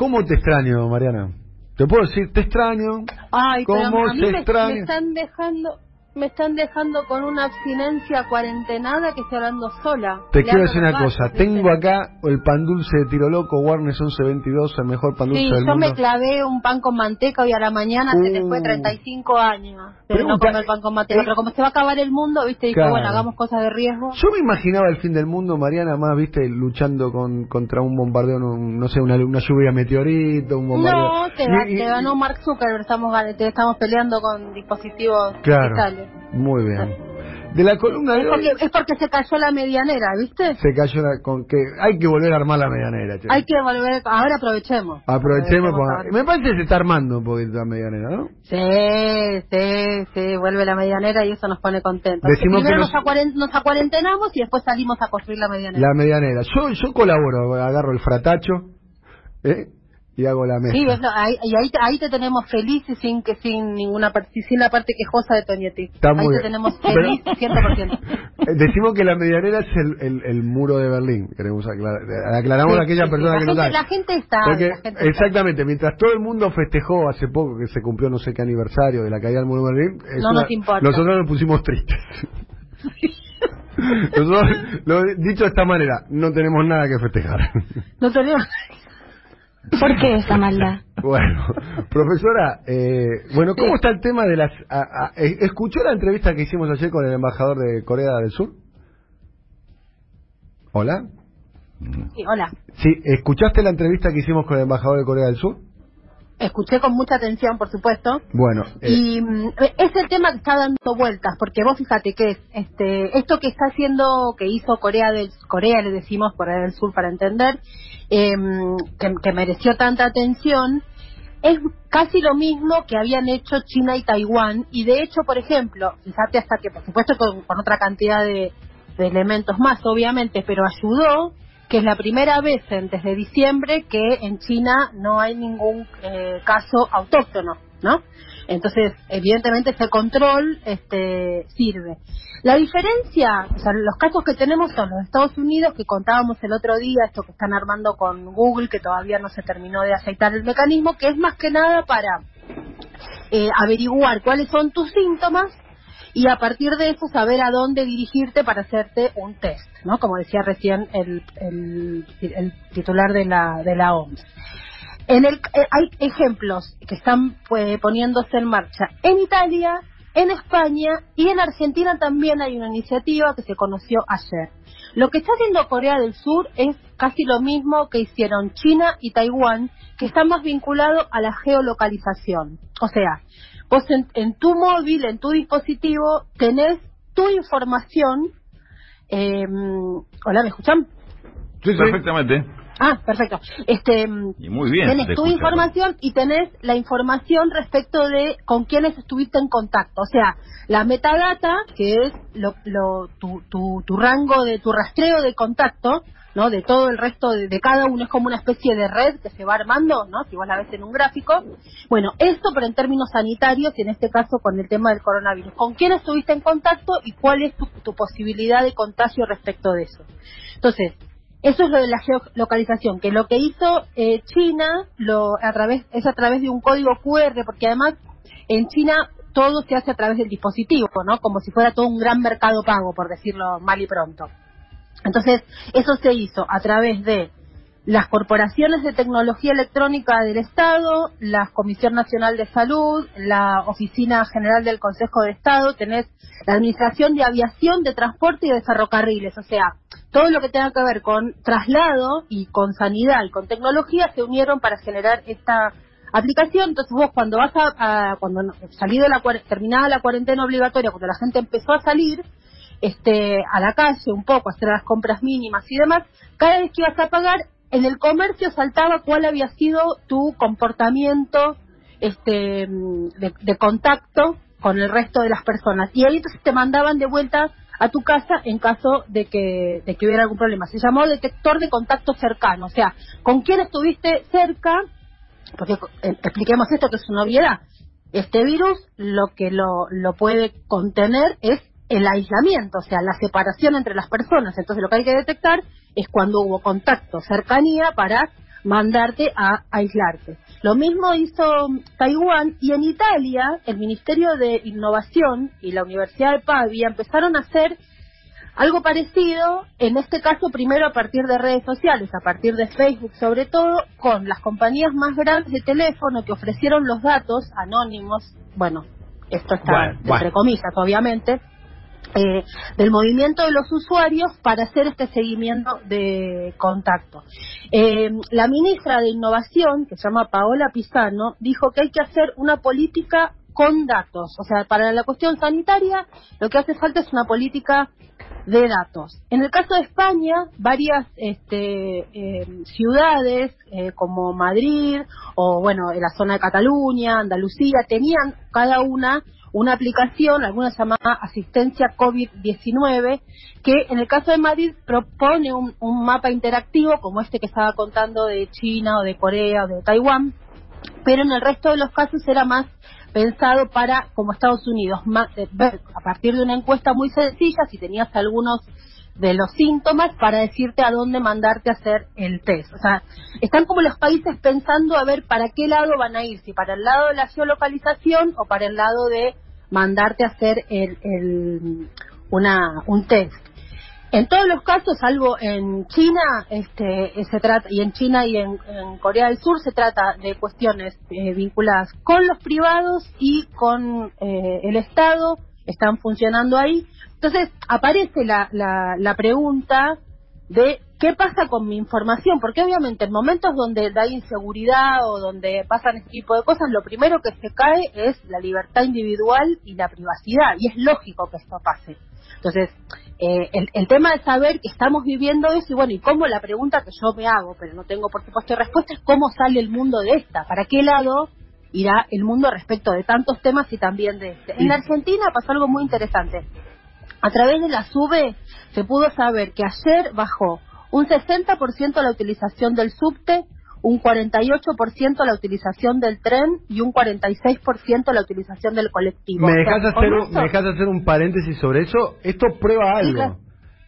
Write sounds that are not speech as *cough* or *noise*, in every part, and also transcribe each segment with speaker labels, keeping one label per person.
Speaker 1: ¿Cómo te extraño, Mariana? Te puedo decir, te extraño.
Speaker 2: Ay, pero
Speaker 1: ¿Cómo
Speaker 2: a mí
Speaker 1: se
Speaker 2: me,
Speaker 1: extraña?
Speaker 2: me están dejando me están dejando con una abstinencia cuarentenada que estoy hablando sola.
Speaker 1: Te quiero decir una cosa, tengo acá el pan dulce de Tiro Loco, Warnes 1122, el mejor pan dulce
Speaker 2: Sí,
Speaker 1: del
Speaker 2: yo
Speaker 1: mundo.
Speaker 2: me clavé un pan con manteca hoy a la mañana, se te
Speaker 1: Uh.
Speaker 2: fue 35 años de no comer pan con manteca.
Speaker 1: eh,
Speaker 2: Pero como se va a acabar el mundo, viste, dije,
Speaker 1: Claro.
Speaker 2: bueno, hagamos cosas de riesgo.
Speaker 1: Yo me imaginaba el fin del mundo, Mariana, más, viste, luchando con, contra un bombardeo, un- no sé, una, una lluvia de meteorito, un bombardeo.
Speaker 2: No, te,
Speaker 1: Y- y-
Speaker 2: te ganó Mark Zuckerberg, estamos, te estamos peleando con dispositivos
Speaker 1: Claro.
Speaker 2: digitales.
Speaker 1: Muy bien. De la columna de
Speaker 2: Es
Speaker 1: hoy
Speaker 2: porque, es porque se cayó la medianera, ¿viste?
Speaker 1: se cayó la- con que hay que volver a armar la medianera, che.
Speaker 2: Hay que volver, ahora aprovechemos.
Speaker 1: Aprovechemos,
Speaker 2: ahora.
Speaker 1: me parece que se está armando un poquito la medianera, ¿no?
Speaker 2: Sí, sí, sí, vuelve la medianera y eso nos pone contentos.
Speaker 1: Decimos
Speaker 2: Primero
Speaker 1: que
Speaker 2: nos, acuaren- nos acuarentenamos y después salimos a construir la medianera.
Speaker 1: La medianera. Yo yo colaboro, agarro el fratacho, ¿eh? Y hago la mezcla.
Speaker 2: Sí, ahí, y ahí, te- ahí te tenemos feliz y sin que sin ninguna parte, sin la parte quejosa de Toñetti.
Speaker 1: Está
Speaker 2: ahí
Speaker 1: muy
Speaker 2: te
Speaker 1: bien.
Speaker 2: tenemos
Speaker 1: Pero-
Speaker 2: feliz 100%. *laughs*
Speaker 1: Eh, Decimos que la medianera es el, el, el muro de Berlín. Queremos aclarar. Aclaramos
Speaker 2: Sí,
Speaker 1: a aquella
Speaker 2: sí,
Speaker 1: persona que no sabe.
Speaker 2: la gente está,
Speaker 1: Porque,
Speaker 2: la gente está.
Speaker 1: exactamente, mientras todo el mundo festejó hace poco que se cumplió no sé qué aniversario de la caída del muro de Berlín,
Speaker 2: No nos importa.
Speaker 1: nosotros nos pusimos tristes. *laughs* nosotros, lo, dicho de esta manera, no tenemos nada que festejar.
Speaker 2: No tenemos...
Speaker 3: ¿Por qué esa maldad? *laughs*
Speaker 1: Bueno, profesora, eh, bueno, ¿cómo está el tema de las... a- a- eh, ¿Escuchó la entrevista que hicimos ayer con el embajador de Corea del Sur? ¿Hola?
Speaker 2: Sí, hola.
Speaker 1: Sí, ¿escuchaste la entrevista que hicimos con el embajador de Corea del Sur?
Speaker 2: Escuché con mucha atención, por supuesto.
Speaker 1: Bueno, eh,
Speaker 2: Y mm, es el tema que está dando vueltas, porque vos fíjate que es este esto que está haciendo, que hizo Corea del Corea, le decimos Corea del Sur para entender, em, que, que mereció tanta atención, es casi lo mismo que habían hecho China y Taiwán, y de hecho, por ejemplo, fíjate hasta que, por supuesto, con, con otra cantidad de, de elementos más, obviamente, pero ayudó que es la primera vez en- desde diciembre que en China no hay ningún eh, caso autóctono, ¿no? Entonces, evidentemente ese control este, sirve. La diferencia, o sea, los casos que tenemos son los Estados Unidos, que contábamos el otro día, esto que están armando con Google, que todavía no se terminó de aceitar el mecanismo, que es más que nada para eh, averiguar cuáles son tus síntomas y a partir de eso saber a dónde dirigirte para hacerte un test, ¿no? Como decía recién el, el, el titular de la, de la OMS. En el, eh, hay ejemplos que están pues, poniéndose en marcha en Italia, en España y en Argentina también hay una iniciativa que se conoció ayer. Lo que está haciendo Corea del Sur es casi lo mismo que hicieron China y Taiwán, que está más vinculado a la geolocalización. O sea, vos en, en tu móvil, en tu dispositivo, tenés tu información. eh, Hola, ¿me escuchan?
Speaker 1: sí.
Speaker 4: Perfectamente.
Speaker 2: Ah, perfecto. Este,
Speaker 4: Y muy bien.
Speaker 2: tenés
Speaker 4: te
Speaker 2: tu información y tenés la información respecto de con quiénes estuviste en contacto. O sea, la metadata, que es lo, lo- tu, tu, tu rango de tu rastreo de contacto, ¿no? De todo el resto de, cada uno es como una especie de red que se va armando, ¿no? Si vos la ves en un gráfico. Bueno, esto pero en términos sanitarios y en este caso con el tema del coronavirus. ¿Con quién estuviste en contacto y cuál es tu, tu posibilidad de contagio respecto de eso? Entonces, eso es lo de la geolocalización, que lo que hizo eh, China lo, a través, es a través de un código QR, porque además en China todo se hace a través del dispositivo, ¿no? Como si fuera todo un gran mercado pago, por decirlo mal y pronto. Entonces, eso se hizo a través de las corporaciones de tecnología electrónica del Estado, la Comisión Nacional de Salud, la Oficina General del Consejo de Estado, tenés la Administración de Aviación, de Transporte y de Ferrocarriles, o sea, todo lo que tenga que ver con traslado y con sanidad y con tecnología se unieron para generar esta aplicación. Entonces vos cuando vas a, cuando no- salido la terminada la cuarentena obligatoria, cuando la gente empezó a salir este a la calle un poco, hacer las compras mínimas y demás, cada vez que ibas a pagar en el comercio saltaba cuál había sido tu comportamiento este de, de contacto con el resto de las personas y ahí entonces te mandaban de vuelta a tu casa en caso de que, de que hubiera algún problema. Se llamó detector de contacto cercano, o sea, con quién estuviste cerca, porque eh, expliquemos esto que es una obviedad. Este virus lo que lo, lo puede contener es el aislamiento, o sea, la separación entre las personas. Entonces lo que hay que detectar es cuando hubo contacto, cercanía, para mandarte a aislarte. Lo mismo hizo Taiwán y en Italia el Ministerio de Innovación y la Universidad de Pavia empezaron a hacer algo parecido, en este caso primero a partir de redes sociales, a partir de Facebook sobre todo, con las compañías más grandes de teléfono que ofrecieron los datos anónimos, bueno, esto está entre comillas obviamente, eh, del movimiento de los usuarios para hacer este seguimiento de contacto. Eh, la ministra de Innovación, que se llama Paola Pisano, dijo que hay que hacer una política con datos. O sea, para la cuestión sanitaria, lo que hace falta es una política de datos. En el caso de España, varias este, eh, ciudades como Madrid o, bueno, en la zona de Cataluña, Andalucía, tenían cada una una aplicación, alguna llamada asistencia COVID-19, que en el caso de Madrid propone un, mapa interactivo como este que estaba contando de China o de Corea o de Taiwán, pero en el resto de los casos era más pensado para, como Estados Unidos, eh, a partir de una encuesta muy sencilla si tenías algunos de los síntomas para decirte a dónde mandarte a hacer el test. O sea, están como los países pensando a ver para qué lado van a ir, si para el lado de la geolocalización o para el lado de mandarte a hacer el, una, un test. En todos los casos, salvo en China, este, se trata, y en China y en, Corea del Sur se trata de cuestiones eh, vinculadas con los privados y con eh, el Estado, están funcionando ahí, entonces aparece la, la, la pregunta de qué pasa con mi información, porque obviamente en momentos donde hay inseguridad o donde pasan este tipo de cosas, lo primero que se cae es la libertad individual y la privacidad, y es lógico que esto pase. Entonces, eh, el, el, tema de saber que estamos viviendo eso, y bueno, y cómo la pregunta que yo me hago, pero no tengo por supuesto respuesta, es cómo sale el mundo de esta, para qué lado irá el mundo respecto de tantos temas y también de este. En Argentina pasó algo muy interesante. A través de la SUBE se pudo saber que ayer bajó un 60% la utilización del subte, un 48% la utilización del tren y un 46% la utilización del colectivo.
Speaker 1: ¿Me dejas, hacer, un, ¿me hacer un paréntesis sobre eso? Esto prueba algo,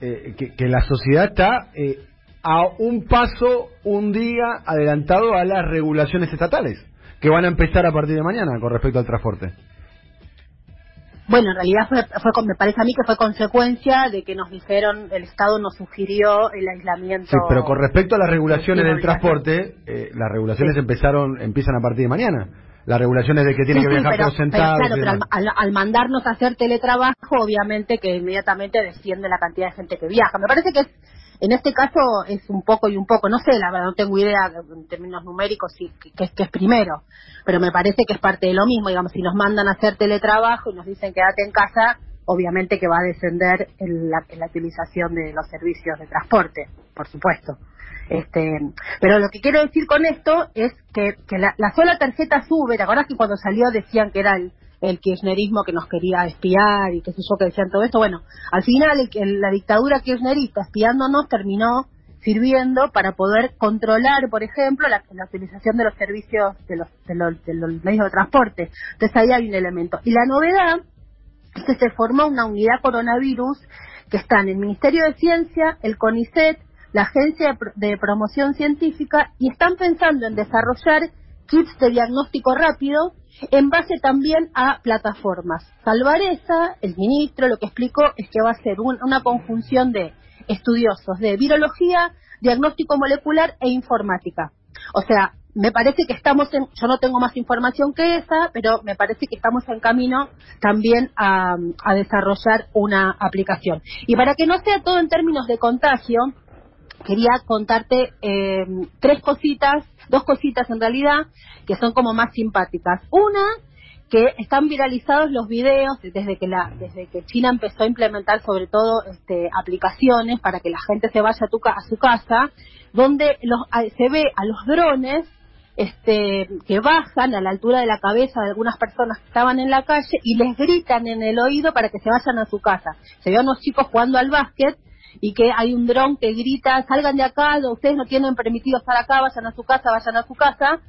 Speaker 1: eh, que, la sociedad está eh, a un paso, un día adelantado a las regulaciones estatales, que van a empezar a partir de mañana con respecto al transporte.
Speaker 2: Bueno, en realidad fue, fue, me parece a mí que fue consecuencia de que nos dijeron, el Estado nos sugirió el aislamiento.
Speaker 1: Sí, pero con respecto a las regulaciones del transporte, eh, las regulaciones empezaron, empiezan a partir de mañana. Las regulaciones de que tiene que viajar por sentado.
Speaker 2: claro, pero al, al, mandarnos a hacer teletrabajo, obviamente que inmediatamente desciende la cantidad de gente que viaja. Me parece que es en este caso es un poco y un poco, no sé, la verdad no tengo idea en términos numéricos si, que, es primero, pero me parece que es parte de lo mismo, digamos, si nos mandan a hacer teletrabajo y nos dicen quédate en casa, obviamente que va a descender en la, utilización de los servicios de transporte, por supuesto. Este, pero lo que quiero decir con esto es que, la, la sola tarjeta sube, ¿te acordás que cuando salió decían que era el el kirchnerismo que nos quería espiar y qué sé yo que decían todo esto. Bueno, al final la dictadura kirchnerista espiándonos terminó sirviendo para poder controlar, por ejemplo, la, utilización de los servicios de los, de los, de los medios de transporte. Entonces ahí hay un elemento. Y la novedad es que se formó una unidad coronavirus que está en el Ministerio de Ciencia, el CONICET, la Agencia de Promoción Científica y están pensando en desarrollar kits de diagnóstico rápido en base también a plataformas. Salvareza, el ministro, lo que explicó es que va a ser una conjunción de estudiosos de virología, diagnóstico molecular e informática. O sea, me parece que estamos en, yo no tengo más información que esa, pero me parece que estamos en camino también a, desarrollar una aplicación. Y para que no sea todo en términos de contagio, quería contarte eh, tres cositas, dos cositas en realidad, que son como más simpáticas. Una, que están viralizados los videos desde que la desde que China empezó a implementar sobre todo este, aplicaciones para que la gente se vaya a, tu, a su casa donde los, se ve a los drones este, que bajan a la altura de la cabeza de algunas personas que estaban en la calle y les gritan en el oído para que se vayan a su casa. Se ve a unos chicos jugando al básquet y que hay un dron que grita, salgan de acá, ustedes no tienen permitido estar acá, vayan a su casa, vayan a su casa,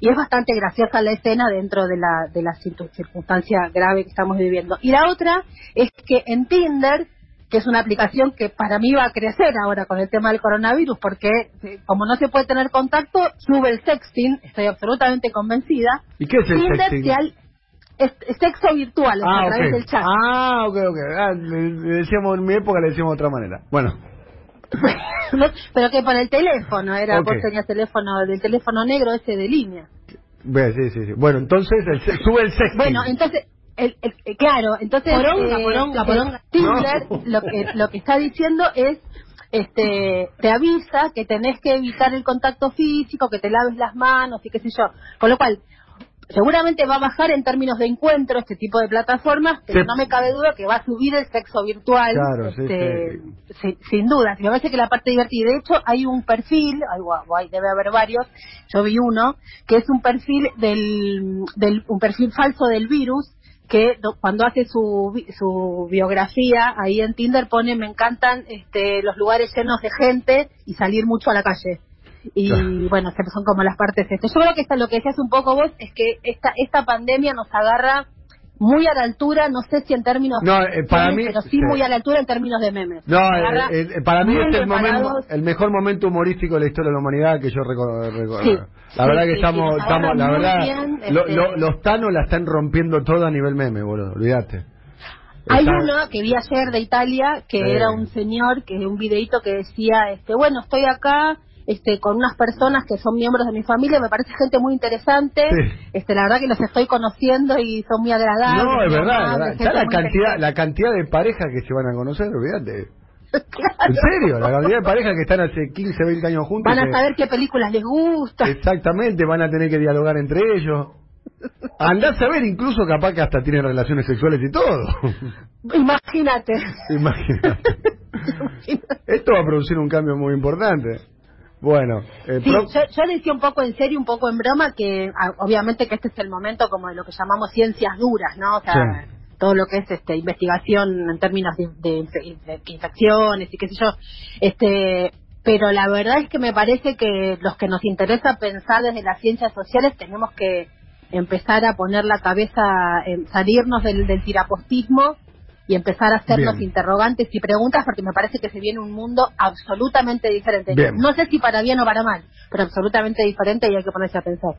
Speaker 2: y es bastante graciosa la escena dentro de la, de la circunstancia grave que estamos viviendo. Y la otra es que en Tinder que es una aplicación que para mí va a crecer ahora con el tema del coronavirus, porque eh, como no se puede tener contacto, sube el sexting, estoy absolutamente convencida.
Speaker 1: ¿Y qué es el
Speaker 2: Tinder
Speaker 1: sexting?
Speaker 2: Sexo virtual, o sea,
Speaker 1: Ah,
Speaker 2: a través
Speaker 1: ok.
Speaker 2: del chat.
Speaker 1: Ah, ok, ok. Ah, le, le decíamos en mi época, le decíamos de otra manera. Bueno,
Speaker 2: No, *laughs* Pero que por el teléfono, era
Speaker 1: Ok.
Speaker 2: vos tenías teléfono, del teléfono negro ese de línea.
Speaker 1: sí, sí, sí. Bueno, entonces el sube el sexting.
Speaker 2: Bueno, entonces, el, el- eh, claro, entonces
Speaker 3: Poronga,
Speaker 2: eh,
Speaker 3: poronga, poronga.
Speaker 2: Tinder
Speaker 1: No.
Speaker 2: lo que lo que está diciendo es este te avisa que tenés que evitar el contacto físico, que te laves las manos y qué sé yo. Con lo cual, seguramente va a bajar en términos de encuentro este tipo de plataformas, pero
Speaker 1: Sí.
Speaker 2: no me cabe duda que va a subir el sexo virtual,
Speaker 1: Claro, sí,
Speaker 2: este, si- sin duda. Me parece que la parte divertida, de hecho, hay un perfil, hay- debe haber varios, yo vi uno, que es un perfil del, del un perfil falso del virus, que do- cuando hace su, su biografía ahí en Tinder pone me encantan este, los lugares llenos de gente y salir mucho a la calle. Y
Speaker 1: Claro.
Speaker 2: bueno, que son como las partes este. Yo creo que esta, lo que decías un poco vos es que esta, esta pandemia nos agarra muy a la altura, no sé si en términos
Speaker 1: No, eh, para
Speaker 2: memes,
Speaker 1: mí-
Speaker 2: pero sí,
Speaker 1: sí.
Speaker 2: muy a la altura en términos de memes.
Speaker 1: No, eh, eh, para mí este es el, momento, el mejor momento humorístico de la historia de la humanidad que yo recuerdo.
Speaker 2: Sí.
Speaker 1: La
Speaker 2: Sí,
Speaker 1: verdad que estamos, estamos la verdad,
Speaker 2: bien,
Speaker 1: lo-
Speaker 2: este-
Speaker 1: lo- los tanos la están rompiendo todo a nivel meme, boludo, olvídate.
Speaker 2: Hay uno que vi ayer de Italia que era un señor que un videito que decía, este, bueno, estoy acá este con unas personas que son miembros de mi familia, me parece gente muy interesante,
Speaker 1: Sí.
Speaker 2: este la verdad que los estoy conociendo y son muy agradables.
Speaker 1: No, es verdad, verdad. la cantidad, la cantidad de parejas que se van a conocer, olvídate. *laughs*
Speaker 2: Claro.
Speaker 1: En serio, la cantidad de parejas que están hace 15, 20 años juntos.
Speaker 2: Van a
Speaker 1: que-
Speaker 2: saber qué películas les gustan.
Speaker 1: Exactamente, van a tener que dialogar entre ellos. Andás a ver, incluso capaz que hasta tienen relaciones sexuales y todo. *laughs*
Speaker 2: Imagínate. *laughs*
Speaker 1: Imagínate. Esto va a producir un cambio muy importante. Bueno, eh,
Speaker 2: Sí, yo, yo decía un poco en serio, un poco en broma, que ah, obviamente que este es el momento como de lo que llamamos ciencias duras, ¿no? O sea,
Speaker 1: Sí.
Speaker 2: todo lo que es este investigación en términos de, de infe- de infecciones y qué sé yo. Este, pero la verdad es que me parece que los que nos interesa pensar desde las ciencias sociales tenemos que empezar a poner la cabeza, en salirnos del, del tirapostismo y empezar a hacernos
Speaker 1: Bien.
Speaker 2: interrogantes y preguntas porque me parece que se viene un mundo absolutamente diferente.
Speaker 1: Bien.
Speaker 2: No sé si para bien o para mal, pero absolutamente diferente y hay que ponerse a pensar.